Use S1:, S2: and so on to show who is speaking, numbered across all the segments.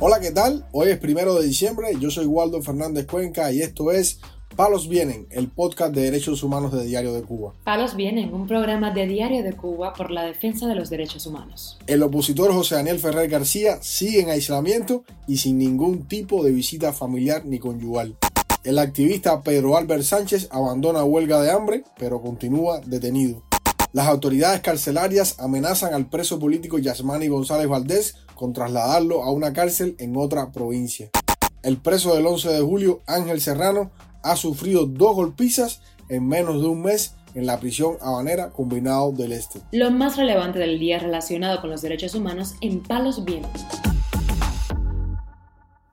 S1: Hola, ¿qué tal? Hoy es primero de diciembre, yo soy Waldo Fernández Cuenca y esto es Palos Vienen, el podcast de derechos humanos de Diario de Cuba.
S2: Palos Vienen, un programa de Diario de Cuba por la defensa de los derechos humanos.
S1: El opositor José Daniel Ferrer García sigue en aislamiento y sin ningún tipo de visita familiar ni conyugal. El activista Pedro Albert Sánchez abandona huelga de hambre, pero continúa detenido. Las autoridades carcelarias amenazan al preso político Yasmani González Valdés con trasladarlo a una cárcel en otra provincia. El preso del 11 de julio, Ángel Serrano, ha sufrido dos golpizas en menos de un mes en la prisión habanera combinado del Este.
S2: Lo más relevante del día relacionado con los derechos humanos en Palos Vientos.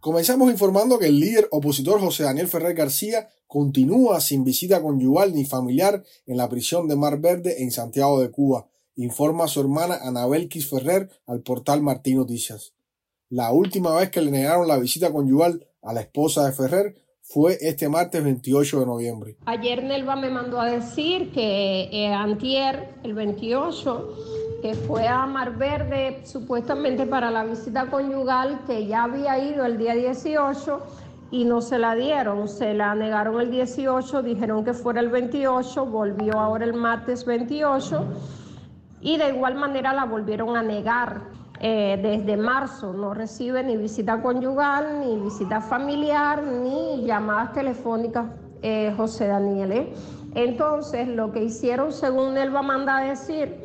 S1: Comenzamos informando que el líder opositor José Daniel Ferrer García continúa sin visita conyugal ni familiar en la prisión de Mar Verde en Santiago de Cuba, informa su hermana Anabel Ferrer al portal Martín Noticias. La última vez que le negaron la visita conyugal a la esposa de Ferrer fue este martes 28 de noviembre.
S3: Ayer Nelva me mandó a decir que eh, antier, el 28, que fue a Mar Verde supuestamente para la visita conyugal, que ya había ido el día 18 y no se la dieron, se la negaron el 18, dijeron que fuera el 28, volvió ahora el martes 28 y de igual manera la volvieron a negar. Eh, desde marzo no recibe ni visita conyugal, ni visita familiar, ni llamadas telefónicas, eh, José Daniel. ¿eh? Entonces, lo que hicieron, según él va a mandar a decir,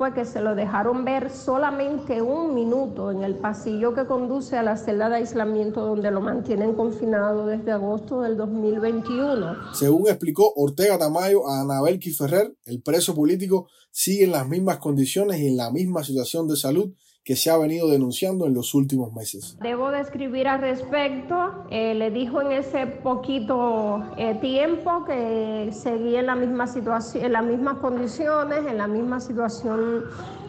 S3: fue que se lo dejaron ver solamente un minuto en el pasillo que conduce a la celda de aislamiento donde lo mantienen confinado desde agosto del 2021.
S1: Según explicó Ortega Tamayo a Anabel Quiferrer, el preso político sigue en las mismas condiciones y en la misma situación de salud que se ha venido denunciando en los últimos meses.
S3: Debo de escribir al respecto. Eh, le dijo en ese poquito eh, tiempo que seguía en la misma situación, en las mismas condiciones, en la misma situación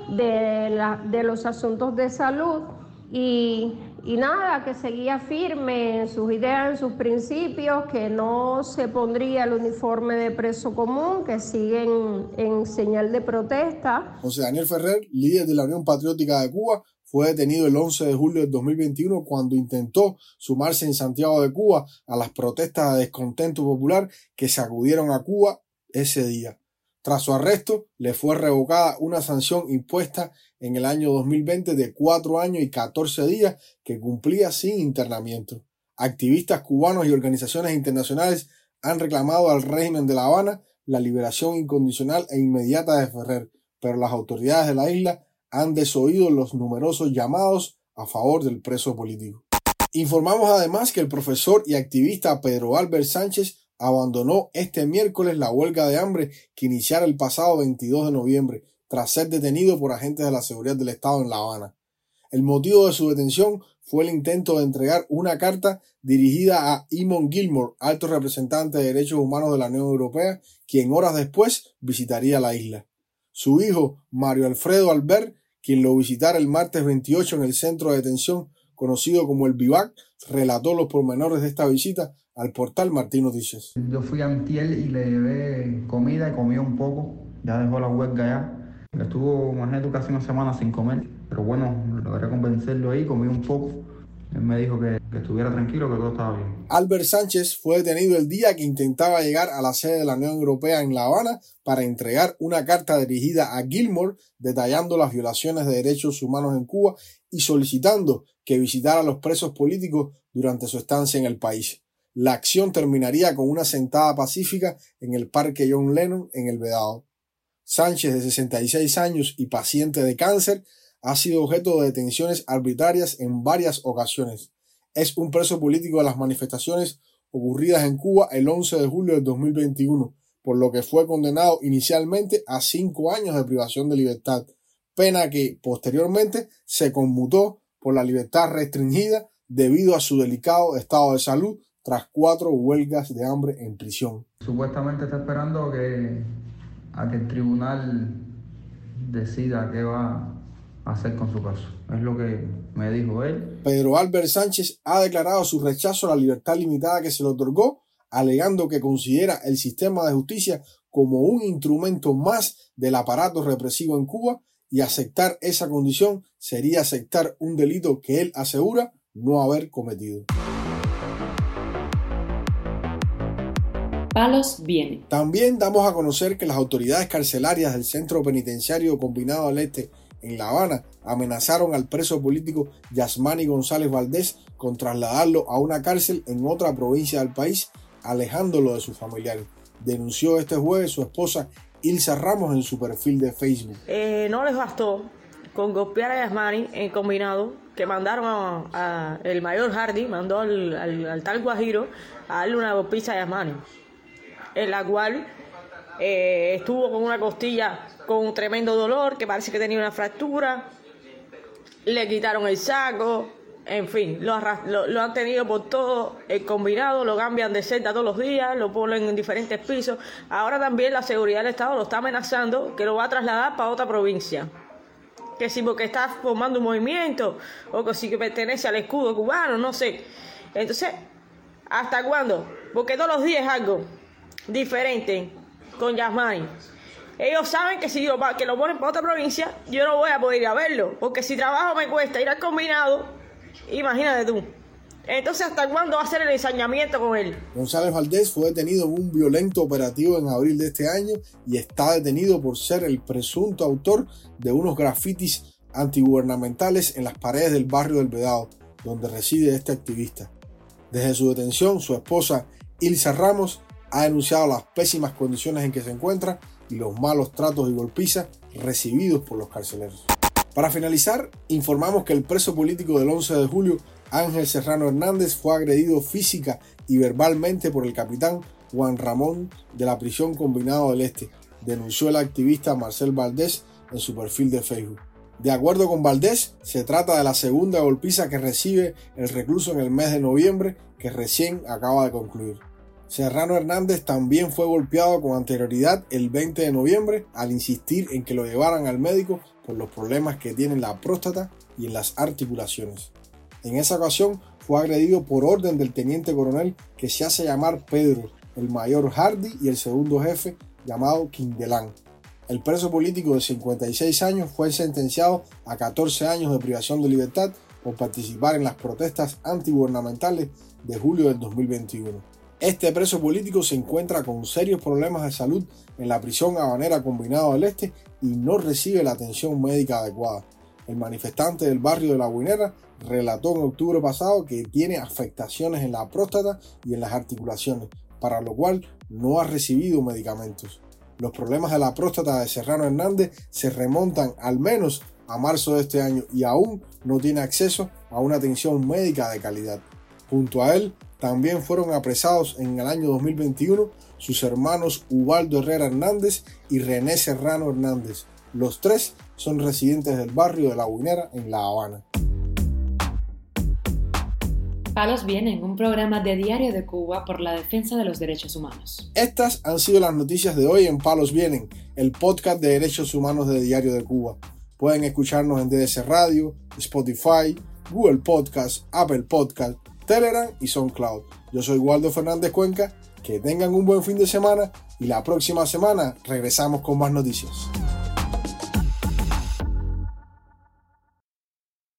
S3: de, de los asuntos de salud y y nada, que seguía firme en sus ideas, en sus principios, que no se pondría el uniforme de preso común, que siguen en señal de protesta.
S1: José Daniel Ferrer, líder de la Unión Patriótica de Cuba, fue detenido el 11 de julio de 2021 cuando intentó sumarse en Santiago de Cuba a las protestas de descontento popular que sacudieron a Cuba ese día. Tras su arresto, le fue revocada una sanción impuesta en el año 2020 de cuatro años y 14 días que cumplía sin internamiento. Activistas cubanos y organizaciones internacionales han reclamado al régimen de La Habana la liberación incondicional e inmediata de Ferrer, pero las autoridades de la isla han desoído los numerosos llamados a favor del preso político. Informamos además que el profesor y activista Pedro Albert Sánchez abandonó este miércoles la huelga de hambre que iniciara el pasado 22 de noviembre tras ser detenido por agentes de la seguridad del Estado en La Habana. El motivo de su detención fue el intento de entregar una carta dirigida a Eamon Gilmore, alto representante de derechos humanos de la Unión Europea, quien horas después visitaría la isla. Su hijo, Mario Alfredo Albert, quien lo visitara el martes 28 en el centro de detención conocido como el Vivac, relató los pormenores de esta visita al portal Martín Noticias.
S4: Yo fui a Antiel y le llevé comida y comió un poco. Ya dejó la huelga ya. Estuvo más de casi una semana sin comer. Pero bueno, logré convencerlo ahí, comí un poco. Él me dijo que, que, estuviera tranquilo, que todo estaba bien.
S1: Albert Sánchez fue detenido el día que intentaba llegar a la sede de la Unión Europea en La Habana para entregar una carta dirigida a Gilmore detallando las violaciones de derechos humanos en Cuba y solicitando que visitara a los presos políticos durante su estancia en el país. La acción terminaría con una sentada pacífica en el Parque John Lennon en el Vedado. Sánchez, de 66 años y paciente de cáncer, ha sido objeto de detenciones arbitrarias en varias ocasiones. Es un preso político de las manifestaciones ocurridas en Cuba el 11 de julio de 2021, por lo que fue condenado inicialmente a cinco años de privación de libertad, pena que posteriormente se conmutó por la libertad restringida debido a su delicado estado de salud tras cuatro huelgas de hambre en prisión.
S4: Supuestamente está esperando que, a que el tribunal decida qué va a hacer con su caso. Es lo que me dijo él.
S1: Pedro Albert Sánchez ha declarado su rechazo a la libertad limitada que se le otorgó, alegando que considera el sistema de justicia como un instrumento más del aparato represivo en Cuba y aceptar esa condición sería aceptar un delito que él asegura no haber cometido.
S2: Palos viene.
S1: También damos a conocer que las autoridades carcelarias del Centro Penitenciario Combinado al Este en La Habana amenazaron al preso político Yasmani González Valdés con trasladarlo a una cárcel en otra provincia del país, alejándolo de sus familiares. Denunció este jueves su esposa Ilsa Ramos en su perfil de Facebook.
S5: Eh, no les bastó con golpear a Yasmani en combinado, que mandaron a, el mayor Hardy, mandó al, tal Guajiro a darle una golpiza a Yasmani, en la cual eh, estuvo con una costilla con un tremendo dolor, que parece que tenía una fractura, le quitaron el saco, en fin, lo, lo, han tenido por todo el combinado, lo cambian de celda todos los días, lo ponen en diferentes pisos. Ahora también la seguridad del Estado lo está amenazando que lo va a trasladar para otra provincia que si porque está formando un movimiento o que si pertenece al escudo cubano, no sé. Entonces, ¿hasta cuándo? Porque todos los días algo diferente con Yasmani. Ellos saben que si yo, que lo ponen para otra provincia, yo no voy a poder ir a verlo, porque si trabajo me cuesta ir al combinado, imagínate tú. Entonces, ¿hasta cuándo va a ser el ensañamiento con él?
S1: González Valdés fue detenido en un violento operativo en abril de este año y está detenido por ser el presunto autor de unos grafitis antigubernamentales en las paredes del barrio del Vedado, donde reside este activista. Desde su detención, su esposa Ilsa Ramos ha denunciado las pésimas condiciones en que se encuentra y los malos tratos y golpizas recibidos por los carceleros. Para finalizar, informamos que el preso político del 11 de julio Ángel Serrano Hernández fue agredido física y verbalmente por el capitán Juan Ramón de la prisión combinado del Este, denunció el activista Marcel Valdés en su perfil de Facebook. De acuerdo con Valdés, se trata de la segunda golpiza que recibe el recluso en el mes de noviembre que recién acaba de concluir. Serrano Hernández también fue golpeado con anterioridad el 20 de noviembre al insistir en que lo llevaran al médico por los problemas que tiene en la próstata y en las articulaciones. En esa ocasión fue agredido por orden del teniente coronel que se hace llamar Pedro, el mayor Hardy y el segundo jefe llamado Quindelán. El preso político de 56 años fue sentenciado a 14 años de privación de libertad por participar en las protestas antigubernamentales de julio del 2021. Este preso político se encuentra con serios problemas de salud en la prisión habanera combinado del Este y no recibe la atención médica adecuada. El manifestante del barrio de La Guinera relató en octubre pasado que tiene afectaciones en la próstata y en las articulaciones, para lo cual no ha recibido medicamentos. Los problemas de la próstata de Serrano Hernández se remontan al menos a marzo de este año y aún no tiene acceso a una atención médica de calidad. Junto a él también fueron apresados en el año 2021 sus hermanos Ubaldo Herrera Hernández y René Serrano Hernández. Los tres son residentes del barrio de La Guinera en La Habana.
S2: Palos Vienen, un programa de Diario de Cuba por la defensa de los derechos humanos.
S1: Estas han sido las noticias de hoy en Palos Vienen, el podcast de derechos humanos de Diario de Cuba. Pueden escucharnos en DDC Radio, Spotify, Google Podcast, Apple Podcast, Telegram y SoundCloud. Yo soy Waldo Fernández Cuenca. Que tengan un buen fin de semana y la próxima semana regresamos con más noticias.